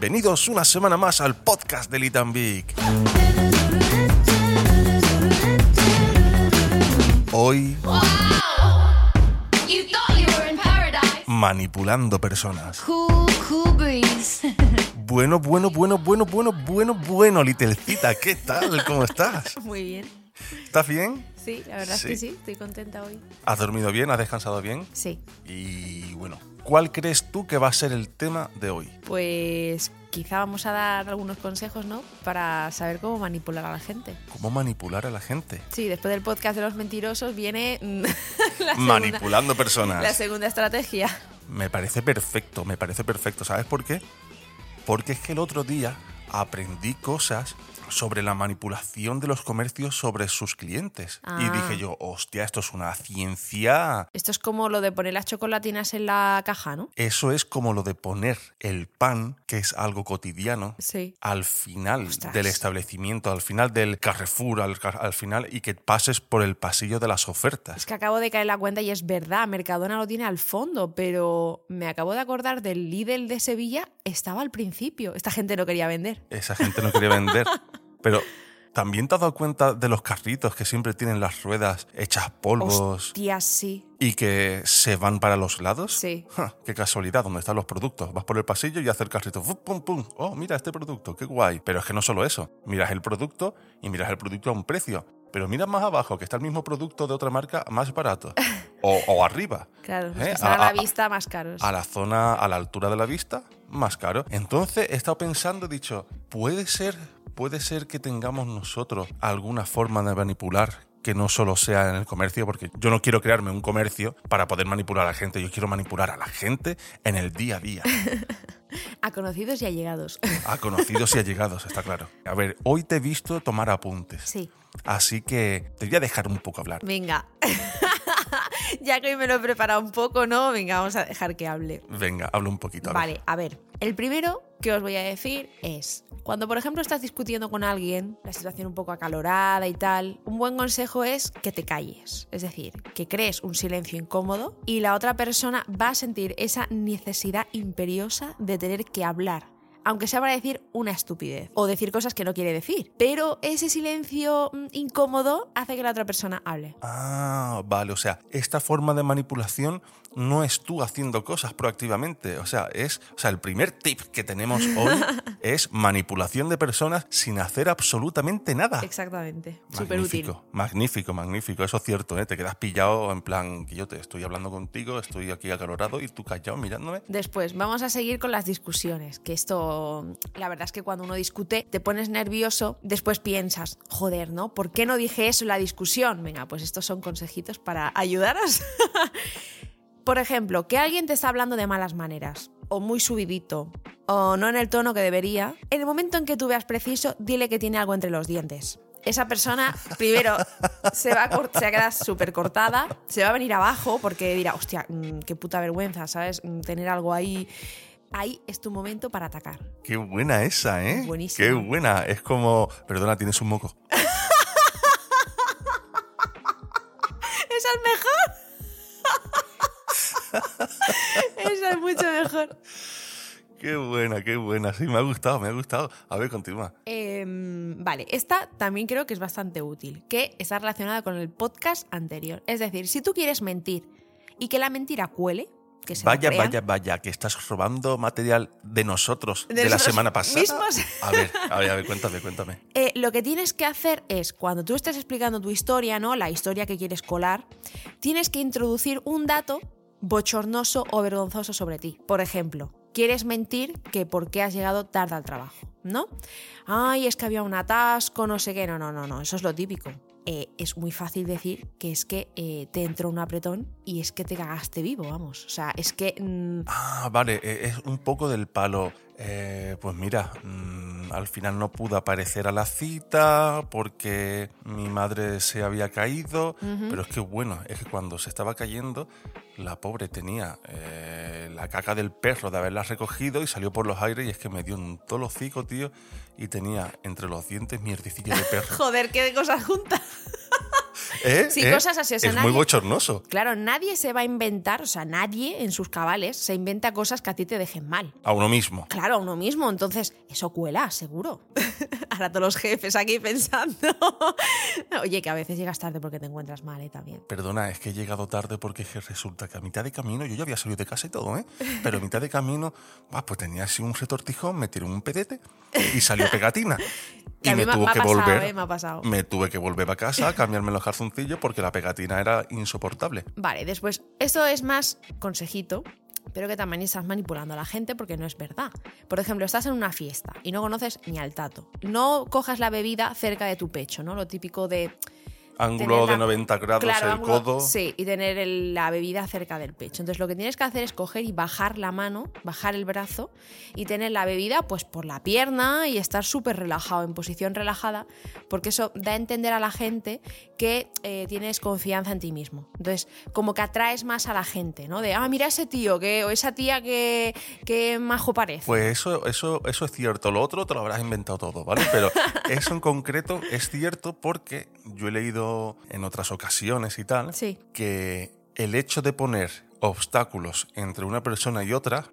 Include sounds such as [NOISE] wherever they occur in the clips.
bienvenidos una semana más al podcast de Litambic. Hoy You thought you were in paradise. manipulando personas. Cool, cool breeze. Bueno, bueno, bueno, bueno, bueno, bueno, bueno, Litelcita, ¿qué tal? ¿Cómo estás? Muy bien. ¿Estás bien? Sí, la verdad Sí. es que sí, estoy contenta hoy. ¿Has dormido bien? ¿Has descansado bien? Sí. Y bueno, ¿cuál crees tú que va a ser el tema de hoy? Pues quizá vamos a dar algunos consejos, ¿no? Para saber cómo manipular a la gente. ¿Cómo manipular a la gente? Sí, después del podcast de los mentirosos viene mm, [LAUGHS] la, segunda, Manipulando personas. la segunda estrategia. Me parece perfecto, me parece perfecto. ¿Sabes por qué? Porque es que el otro día aprendí cosas sobre la manipulación de los comercios sobre sus clientes. Y Ah. dije yo, hostia, esto es una ciencia. Esto es como lo de poner las chocolatinas en la caja, ¿no? Eso es como lo de poner el pan, que es algo cotidiano, Sí. al final Ostras. del establecimiento, al final del Carrefour, al, al final, y que pases por el pasillo de las ofertas. Es que acabo de caer la cuenta y es verdad, Mercadona lo tiene al fondo, pero me acabo de acordar del Lidl de Sevilla, estaba al principio. Esta gente no quería vender. Esa gente no quería vender. [LAUGHS] Pero también te has dado cuenta de los carritos que siempre tienen las ruedas hechas polvos Hostia, sí. y que se van para los lados. Sí. Ja, qué casualidad, ¿dónde están los productos? Vas por el pasillo y haces el carrito. ¡Fu! ¡Pum, pum! Oh, mira este producto, qué guay. Pero es que no solo eso. Miras el producto y miras el producto a un precio. Pero miras más abajo, que está el mismo producto de otra marca más barato. [LAUGHS] O, o arriba. Claro, ¿Eh? a, A- la vista más caros. a la zona, a la altura de la vista, más caro. Entonces he estado pensando, he dicho, puede ser, puede ser que tengamos nosotros alguna forma de manipular que no solo sea en el comercio, porque yo no quiero crearme un comercio para poder manipular a la gente, yo quiero manipular a la gente en el día a día, [LAUGHS] A conocidos y allegados. a conocidos y allegados, está claro. A ver, hoy te he visto tomar apuntes, Sí. así que te voy a dejar un poco hablar. Venga. [LAUGHS] ya que hoy me lo he preparado un poco, ¿no? Venga, vamos a dejar que hable. Venga, habla un poquito. a ver. Vale, a ver. El primero que os voy a decir es, cuando por ejemplo estás discutiendo con alguien, la situación un poco acalorada y tal, un buen consejo es que te calles. Es decir, que crees un silencio incómodo y la otra persona va a sentir esa necesidad imperiosa de tener que hablar. Aunque sea para decir una estupidez o decir cosas que no quiere decir. Pero ese silencio mm, incómodo hace que la otra persona hable. Ah, vale, o sea, esta forma de manipulación no es tú haciendo cosas proactivamente, o sea, es, o sea, el primer tip que tenemos [LAUGHS] hoy es manipulación de personas sin hacer absolutamente nada. Exactamente. Súper útil. Magnífico, magnífico, magnífico, eso es cierto, ¿eh? te quedas pillado en plan que yo te estoy hablando contigo, estoy aquí acalorado y tú callado mirándome. Después, vamos a seguir con las discusiones, que esto, la verdad es que cuando uno discute te pones nervioso, después piensas, joder, ¿no? ¿Por qué no dije eso en la discusión? Venga, pues estos son consejitos para ayudaros. [LAUGHS] Por ejemplo, que alguien te está hablando de malas maneras, o muy subidito, o no en el tono que debería, en el momento en que tú veas preciso, dile que tiene algo entre los dientes. Esa persona, primero, se va a, se va a quedar súper cortada, se va a venir abajo porque dirá, hostia, mm, qué puta vergüenza, ¿sabes? Mm, Tener algo ahí. Ahí es tu momento para atacar. Qué buena esa, ¿eh? Buenísima. Qué buena, es como, perdona, tienes un moco. ¡Esa [LAUGHS] es mejor! Esa [LAUGHS] es mucho mejor. Qué buena, qué buena, sí, me ha gustado, me ha gustado. A ver, continúa. Em, vale, esta también creo que es bastante útil, que está relacionada con el podcast anterior. Es decir, si tú quieres mentir y que la mentira cuele, que se Vaya, vaya, vaya, que estás robando material de nosotros de, De la semana pasada. mismos. [LAUGHS] A ver, a ver, a ver, cuéntame, cuéntame. Eh, lo que tienes que hacer es, cuando tú estés explicando tu historia, ¿no? La historia que quieres colar, tienes que introducir un dato bochornoso o vergonzoso sobre ti. Por ejemplo, quieres mentir que por qué has llegado tarde al trabajo, ¿no? Ay, es que había un atasco, no sé qué. No, no, no, no, eso es lo típico. Eh, es muy fácil decir que es que eh, te entró un apretón y es que te cagaste vivo, vamos. O sea, es que... mm, Ah, vale, eh, es un poco del palo. Eh, pues mira, mm, al final no pude aparecer a la cita porque mi madre se había caído, pero es que bueno, es que cuando se estaba cayendo, la pobre tenía eh, la caca del perro de haberla recogido y salió por los aires y es que me dio un tolo hocico, tío, y tenía entre los dientes mierdecilla de perro. [LAUGHS] joder, qué cosas juntas. ¿Eh? Sí, ¿Eh? cosas así. O sea, es nadie- muy bochornoso. Claro, nadie se va a inventar, o sea, nadie en sus cabales se inventa cosas que a ti te dejen mal. A uno mismo. Claro, a uno mismo. Entonces, eso cuela, seguro. [LAUGHS] Ahora todos los jefes aquí pensando. [LAUGHS] Oye, que a veces llegas tarde porque te encuentras mal, ¿eh? También. Perdona, es que he llegado tarde porque es que resulta que a mitad de camino, yo ya había salido de casa y todo, ¿eh? Pero a mitad de camino, bah, pues tenía así un retortijón, me tiró un pedete y salió pegatina. [LAUGHS] Y mí me tuvo me ha que pasado, volver. ¿eh? Me ha pasado. me tuve que volver a casa cambiarme los calzoncillos porque la pegatina era insoportable. Vale, después, esto es más consejito, pero que también estás manipulando a la gente porque no es verdad. Por ejemplo, estás en una fiesta y no conoces ni al tato. No cojas la bebida cerca de tu pecho, ¿no? Lo típico de... Ángulo la- de 90 grados Claro, el ángulo- codo. Sí, y tener el- la bebida cerca del pecho. Entonces lo que tienes que hacer es coger y bajar la mano, bajar el brazo y tener la bebida pues por la pierna y estar súper relajado, en posición relajada, porque eso da a entender a la gente que eh, tienes confianza en ti mismo. Entonces como que atraes más a la gente, ¿no? De, ah, mira ese tío que, o esa tía que, que majo parece. Pues eso, eso, eso es cierto. Lo otro te lo habrás inventado todo, ¿vale? Pero [LAUGHS] eso en concreto es cierto porque yo he leído en otras ocasiones y tal Sí. que el hecho de poner obstáculos entre una persona y otra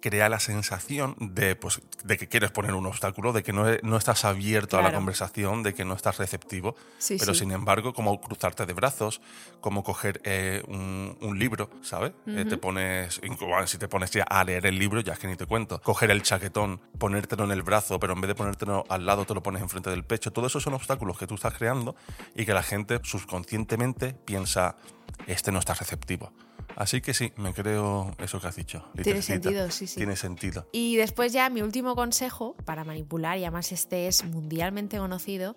crea la sensación de, pues, de que quieres poner un obstáculo, de que no, no estás abierto a la conversación, de que no estás receptivo. Sí, Pero sí. sin embargo, como cruzarte de brazos, como coger eh, un, un libro, ¿sabes? Eh, te pones, si te pones ya a leer el libro, ya es que ni te cuento. Coger el chaquetón, ponértelo en el brazo, pero en vez de ponértelo al lado, te lo pones enfrente del pecho. Todo eso son obstáculos que tú estás creando y que la gente subconscientemente piensa, este no está receptivo. Así que sí, me creo eso que has dicho. Tiene sentido, sí, sí. Tiene sentido. Y después ya mi último consejo para manipular, y además este es mundialmente conocido,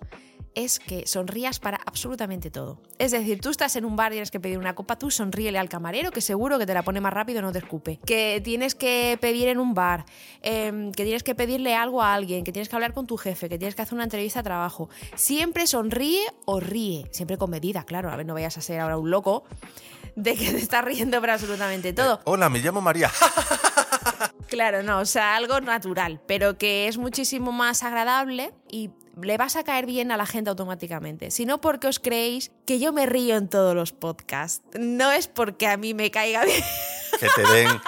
es que sonrías para absolutamente todo. Es decir, tú estás en un bar y tienes que pedir una copa, tú sonríele al camarero que seguro que te la pone más rápido y no te escupe. Que tienes que pedir en un bar, em, que tienes que pedirle algo a alguien, que tienes que hablar con tu jefe, que tienes que hacer una entrevista de trabajo. Siempre sonríe o ríe, siempre con medida, claro. A ver, no vayas a ser ahora un loco de que te estás riendo para absolutamente todo. Hola, me llamo María. [LAUGHS] Claro, no, o sea, algo natural, pero que es muchísimo más agradable y le vas a caer bien a la gente automáticamente. Si no porque os creéis que yo me río en todos los podcasts. No es porque a mí me caiga bien, que te den,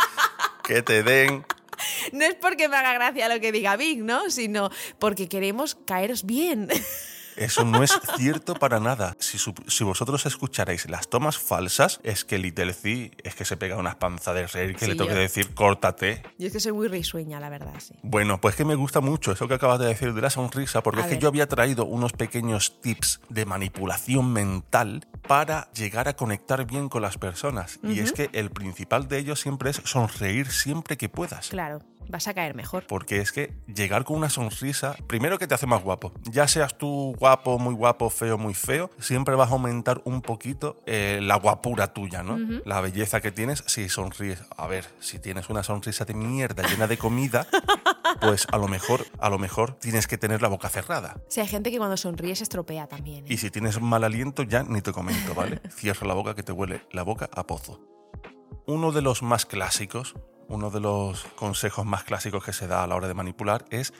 que te den. no es porque me haga gracia lo que diga Vic, ¿no? Sino porque queremos caeros bien. Eso no es cierto para nada. Si, si vosotros escucharais las tomas falsas, es que Little C es que se pega unas panzas de reír que Sí, le tengo yo- que decir, córtate. Yo es que soy muy risueña, la verdad, sí. Bueno, pues que me gusta mucho eso que acabas de decir de la sonrisa, porque A es que yo había traído unos pequeños tips de manipulación mental para llegar a conectar bien con las personas. Y es que el principal de ellos siempre es sonreír siempre que puedas. Claro, vas a caer mejor. Porque es que llegar con una sonrisa, primero que te hace más guapo. Ya seas tú guapo, muy guapo, feo, muy feo, siempre vas a aumentar un poquito eh, la guapura tuya, ¿no? La belleza que tienes si sonríes. A ver, si tienes una sonrisa de mierda llena de comida, [LAUGHS] pues a lo mejor, a lo mejor tienes que tener la boca cerrada. O sea, hay gente que cuando sonríe se estropea también. ¿eh? Y si tienes mal aliento, ya ni te comento, ¿vale? [LAUGHS] Cierra la boca que te huele la boca a pozo. Uno de los más clásicos, uno de los consejos más clásicos que se da a la hora de manipular es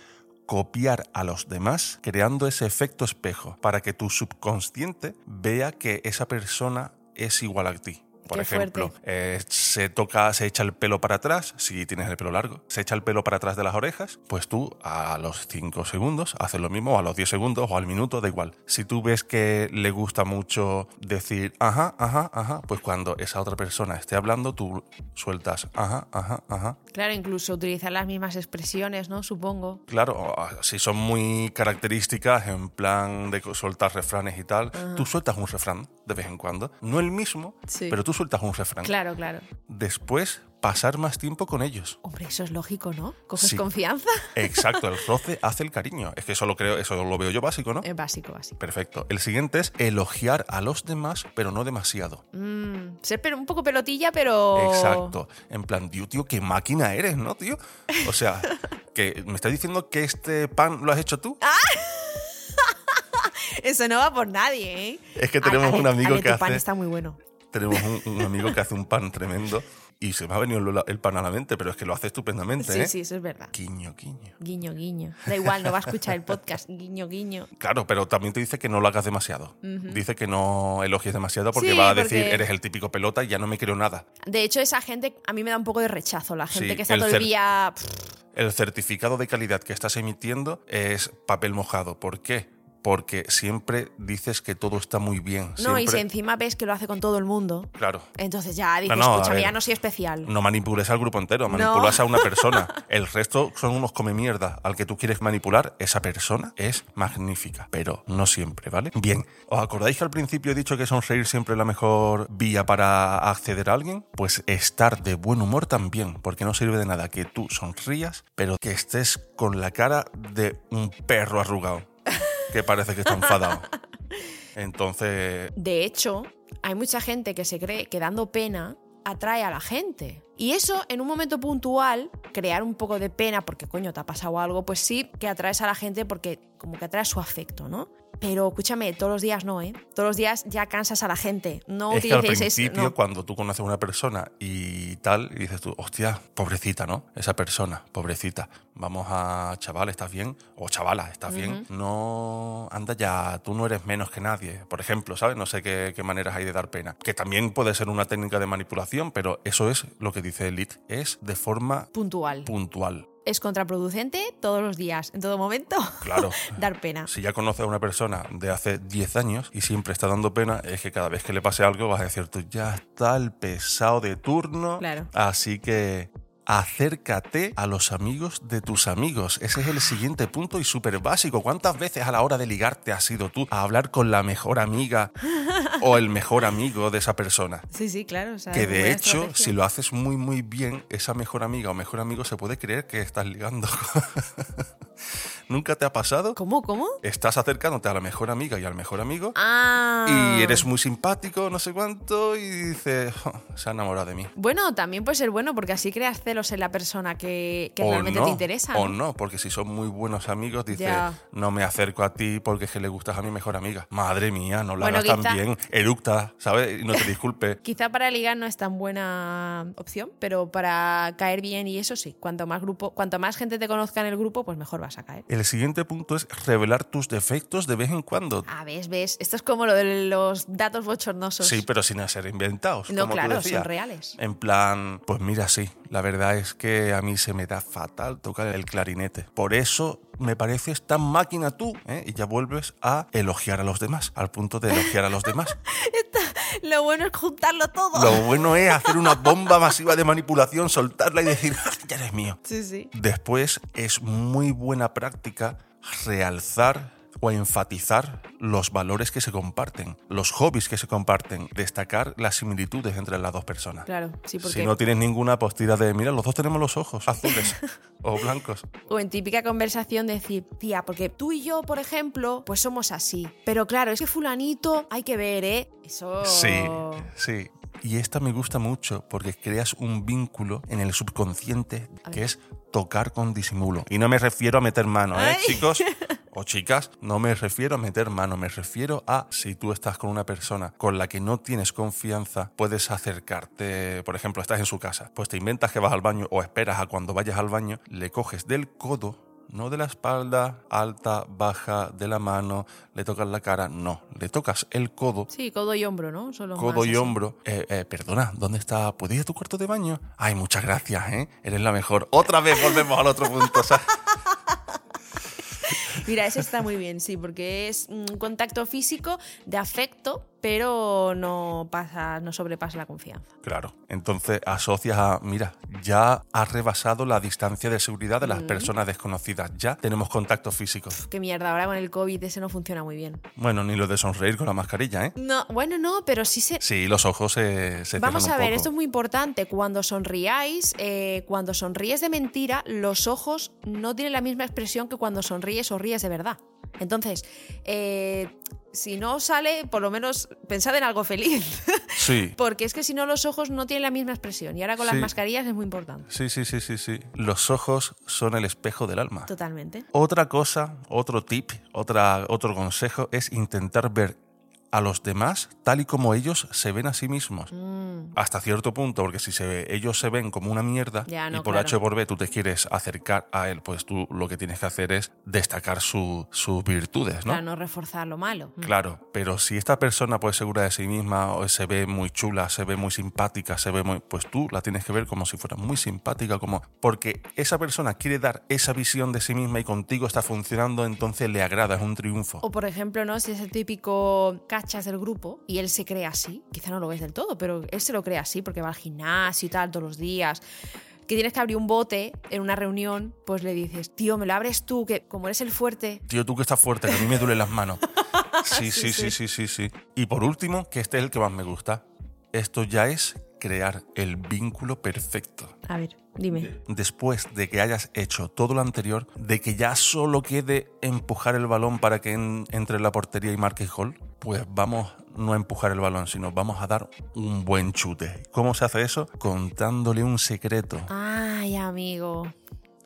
copiar a los demás creando ese efecto espejo para que tu subconsciente vea que esa persona es igual a ti. Por Qué ejemplo, eh, se toca, se echa el pelo para atrás, si tienes el pelo largo, se echa el pelo para atrás de las orejas, pues tú a los 5 segundos haces lo mismo, o a los 10 segundos, o al minuto, da igual. Si tú ves que le gusta mucho decir ajá, ajá, ajá, pues cuando esa otra persona esté hablando, tú sueltas ajá, ajá, ajá. Claro, incluso utilizar las mismas expresiones, ¿no? Supongo. Claro, si son muy características, en plan de soltar refranes y tal, tú sueltas un refrán de vez en cuando. No el mismo, Sí. pero tú sueltas un refrán. Claro, claro. Después, pasar más tiempo con ellos. Hombre, eso es lógico, ¿no? ¿Coges Sí. confianza? [LAUGHS] Exacto, el roce hace el cariño. Es que eso lo creo, eso lo veo yo básico, ¿no? Es básico, básico. Perfecto. El siguiente es elogiar a los demás, pero no demasiado. Mm, ser un poco pelotilla, pero... Exacto. En plan, tío, tío, qué máquina eres, ¿no, tío? O sea, [LAUGHS] que me estás diciendo que este pan lo has hecho tú. Ah, [LAUGHS] Eso no va por nadie, ¿eh? Es que tenemos un amigo que tu pan hace- está muy bueno. Tenemos un, un amigo que hace un pan tremendo y se me ha venido el, pan a la mente, pero es que lo hace estupendamente, Sí, ¿eh? sí, eso es verdad. Guiño, guiño. Guiño, guiño. Da igual, no va a escuchar el podcast. Guiño, guiño. Claro, pero también te dice que no lo hagas demasiado. Dice que no elogies demasiado porque Sí, va a decir, porque- eres el típico pelota y ya no me creo nada. De hecho, esa gente a mí me da un poco de rechazo. La gente Sí, que está el todo el día. pff, El certificado de calidad que estás emitiendo es papel mojado. ¿Por qué? Porque siempre dices que todo está muy bien. No, y si encima ves que lo hace con todo el mundo, Claro. entonces ya dices, No, no, escúchame, ya no soy especial. No manipules al grupo entero, manipulas a una persona. [LAUGHS] El resto son unos come mierda. Al que tú quieres manipular, esa persona es magnífica, pero no siempre, ¿vale? Bien, ¿os acordáis que al principio he dicho que sonreír siempre es la mejor vía para acceder a alguien? Pues estar de buen humor también, porque no sirve de nada que tú sonrías, pero que estés con la cara de un perro arrugado, que parece que está enfadado. [LAUGHS] Entonces, De hecho, hay mucha gente que se cree que dando pena atrae a la gente. Y eso, en un momento puntual, crear un poco de pena porque, coño, te ha pasado algo, pues sí que atraes a la gente porque como que atraes su afecto, ¿no? Pero escúchame, todos los días no, ¿eh? Todos los días ya cansas a la gente. No es que al principio, no. cuando tú conoces a una persona y tal, y dices tú, hostia, pobrecita, ¿no? Esa persona, pobrecita. Vamos a, chaval, ¿estás bien? O chavala, ¿estás bien? No, anda ya, tú no eres menos que nadie. Por ejemplo, ¿sabes? No sé qué, qué maneras hay de dar pena. Que también puede ser una técnica de manipulación, pero eso es lo que dice Elite. Es de forma Puntual. puntual. Es contraproducente todos los días, en todo momento. [LAUGHS] Claro. Dar pena. Si ya conoces a una persona de hace 10 años y siempre está dando pena, es que cada vez que le pase algo vas a decir tú, ya está el pesado de turno. Claro. Así que acércate a los amigos de tus amigos. Ese es el siguiente punto y súper básico. ¿Cuántas veces a la hora de ligarte has ido tú a hablar con la mejor amiga o el mejor amigo de esa persona? Sí, sí, claro. o sea, Que de hecho, estrategia. si lo haces muy muy bien, esa mejor amiga o mejor amigo se puede creer que estás ligando. [LAUGHS] ¿Nunca te ha pasado? ¿Cómo, cómo? Estás acercándote a la mejor amiga y al mejor amigo Ah. y eres muy simpático, no sé cuánto, y dices, "Jo, se ha enamorado de mí. Bueno, también puede ser bueno porque así creas celos en la persona que, realmente no, te interesa. O ¿no? porque si son muy buenos amigos, dices, Ya. no me acerco a ti porque es que le gustas a mi mejor amiga. Madre mía, no la Bueno, hagas tan bien, eructa, ¿sabes? Y no te [LAUGHS] disculpe. Quizá para ligar no es tan buena opción, pero para caer bien y eso sí. Cuanto más grupo, cuanto más gente te conozca en el grupo, pues mejor vas a caer. El siguiente punto es revelar tus defectos de vez en cuando. Ah, ves, ves. Esto es como lo de los datos bochornosos. Sí, pero sin ser inventados. No, como tú claro, decías. son reales. En plan, pues mira, sí, la verdad es que a mí se me da fatal tocar el clarinete. Por eso me pareces tan máquina tú, ¿eh? Y ya vuelves a elogiar a los demás, al punto de elogiar a los demás. [LAUGHS] [LAUGHS] Lo bueno es juntarlo todo. Lo bueno es hacer una bomba masiva de manipulación, soltarla y decir, "Ah, ya eres mío. Sí, sí. Después es muy buena práctica realzar o enfatizar los valores que se comparten, los hobbies que se comparten, destacar las similitudes entre las dos personas. Claro, sí, porque Si no tienes ninguna postira de, mira, los dos tenemos los ojos azules [LAUGHS] o blancos. O en típica conversación decir, tía, porque tú y yo, por ejemplo, pues somos así. Pero claro, es que fulanito hay que ver, ¿eh? Eso... Sí, sí. Y esta me gusta mucho porque creas un vínculo en el subconsciente que es tocar con disimulo. Y no me refiero a meter mano, ¿eh, Ay. chicos? [LAUGHS] O chicas, no me refiero a meter mano, me refiero a si tú estás con una persona con la que no tienes confianza, puedes acercarte, por ejemplo, estás en su casa, pues te inventas que vas al baño o esperas a cuando vayas al baño, le coges del codo no de la espalda, alta, baja, de la mano, le tocas la cara, no, le tocas el codo Sí, codo y hombro, ¿no? Solo codo y así. hombro. Eh, eh, perdona, ¿dónde está? ¿Puedes ir a tu cuarto de baño? Ay, muchas gracias, ¿eh? Eres la mejor. Otra vez volvemos al otro punto, ¿sabes? Mira, ese está muy bien, sí, porque es un contacto físico de afecto, pero no pasa, no sobrepasa la confianza. Claro. Entonces asocias a, mira, ya has rebasado la distancia de seguridad de las personas desconocidas. Ya tenemos contacto físico. Qué mierda, ahora con el COVID ese no funciona muy bien. Bueno, ni lo de sonreír con la mascarilla, ¿eh? No, bueno, no, pero sí se, Sí, los ojos se, se Vamos a un ver, poco. esto es muy importante. Cuando sonriáis, eh, cuando sonríes de mentira, los ojos no tienen la misma expresión que cuando sonríes o ríes de verdad. Entonces, eh, si no sale, por lo menos pensad en algo feliz. [LAUGHS] Sí. Porque es que si no, los ojos no tienen la misma expresión. Y ahora con las mascarillas es muy importante. Sí, sí, sí, sí, sí. Los ojos son el espejo del alma. Totalmente. Otra cosa, otro tip, otra, otro consejo es intentar ver a los demás tal y como ellos se ven a sí mismos. Mm, Hasta cierto punto, porque si se, ellos se ven como una mierda Ya, no, y por claro. H o por B tú te quieres acercar a él, pues tú lo que tienes que hacer es destacar su- sus virtudes, ¿no? Para no reforzar lo malo. Mm. Claro, pero si esta persona pues segura de sí misma o se ve muy chula, se ve muy simpática, se ve muy, pues tú la tienes que ver como si fuera muy simpática, como porque esa persona quiere dar esa visión de sí misma y contigo está funcionando, entonces le agrada, es un triunfo. O por ejemplo, ¿no? Si es el típico cachas del grupo y él se cree así, quizá no lo ves del todo, pero él se lo cree así porque va al gimnasio y tal todos los días. Que tienes que abrir un bote en una reunión, pues le dices, tío, me lo abres tú, que como eres el fuerte. Tío, tú que estás fuerte, que a mí me duelen las manos. [LAUGHS] Sí, sí, sí, sí, sí, sí. Y por último, que este es el que más me gusta. Esto ya es crear el vínculo perfecto. A ver, dime. después de que hayas hecho todo lo anterior, de que ya solo quede empujar el balón para que en- entre en la portería y marque gol, pues vamos no a empujar el balón, sino vamos a dar un buen chute. ¿Cómo se hace eso? Contándole un secreto. Ay, amigo.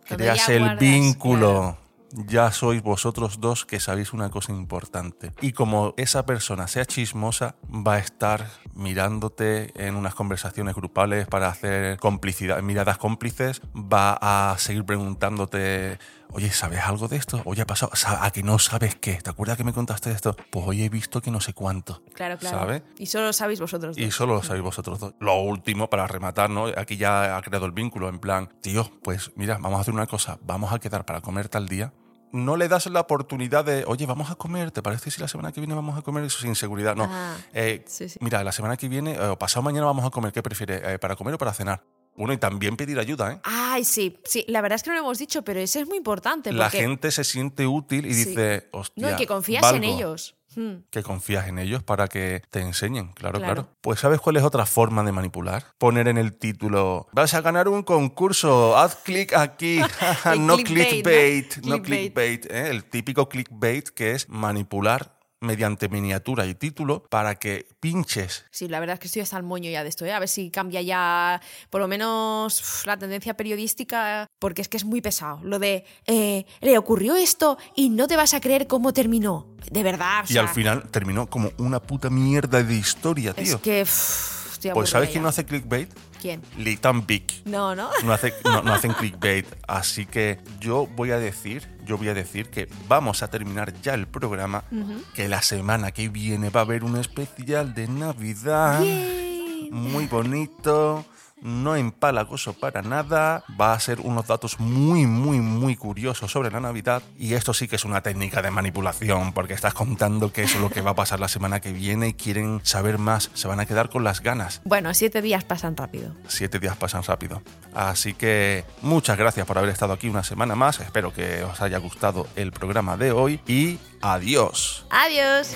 Creas el vínculo. Ya sois vosotros dos que sabéis una cosa importante. Y como esa persona sea chismosa, va a estar mirándote en unas conversaciones grupales para hacer complicidad, miradas cómplices, va a seguir preguntándote, oye, ¿sabes algo de esto? Oye, ha pasado, Sa- ¿a que no sabes qué? ¿Te acuerdas que me contaste esto? Pues hoy he visto que no sé cuánto. Claro, claro. ¿Sabes? Y solo lo sabéis vosotros dos. Y solo lo sabéis vosotros dos. Lo último, para rematar, ¿no? Aquí ya ha creado el vínculo, en plan, tío, pues mira, vamos a hacer una cosa, vamos a quedar para comer tal día. No le das la oportunidad de, oye, vamos a comer, ¿te parece si la semana que viene vamos a comer? Eso sin seguridad, no. Ah, Eh, sí, sí. Mira, la semana que viene, eh, o pasado mañana vamos a comer, ¿qué prefieres? Eh, ¿Para comer o para cenar? Bueno, y también pedir ayuda, ¿eh? Ay, sí, sí. La verdad es que no lo hemos dicho, pero eso es muy importante. La porque- gente se siente útil y Sí. dice, hostia. No, y que confías en valgo". ellos. Hmm. que confías en ellos para que te enseñen, claro, Claro. claro, Pues ¿sabes cuál es otra forma de manipular? Poner en el título, vas a ganar un concurso, haz clic aquí, [LAUGHS] [LAUGHS] no clickbait, clickbait, ¿no? no Clickbait. clickbait, ¿eh? el típico clickbait que es manipular mediante miniatura y título para que pinches Sí, la verdad es que estoy hasta el moño ya de esto, ¿eh? A ver si cambia ya, por lo menos, uf, la tendencia periodística, porque es que es muy pesado. Lo de, eh, le ocurrió esto y no te vas a creer cómo terminó. De verdad, o y al final terminó como una puta mierda de historia, Es tío. que, uf, estoy pues ¿sabes quién no hace clickbait? ¿Quién? Litan Vic. No, ¿no? no, hace- no- no hacen [LAUGHS] clickbait. Así que yo voy a decir, yo voy a decir que vamos a terminar ya el programa, que la semana que viene va a haber un especial de Navidad. Muy bonito. No empalagoso para nada. Va a ser unos datos muy, muy, muy curiosos sobre la Navidad. Y esto sí que es una técnica de manipulación, porque estás contando qué es lo que va a pasar la semana que viene y quieren saber más. Se van a quedar con las ganas. Bueno, siete días pasan rápido. Siete días pasan rápido. Así que muchas gracias por haber estado aquí una semana más. Espero que os haya gustado el programa de hoy y adiós. Adiós.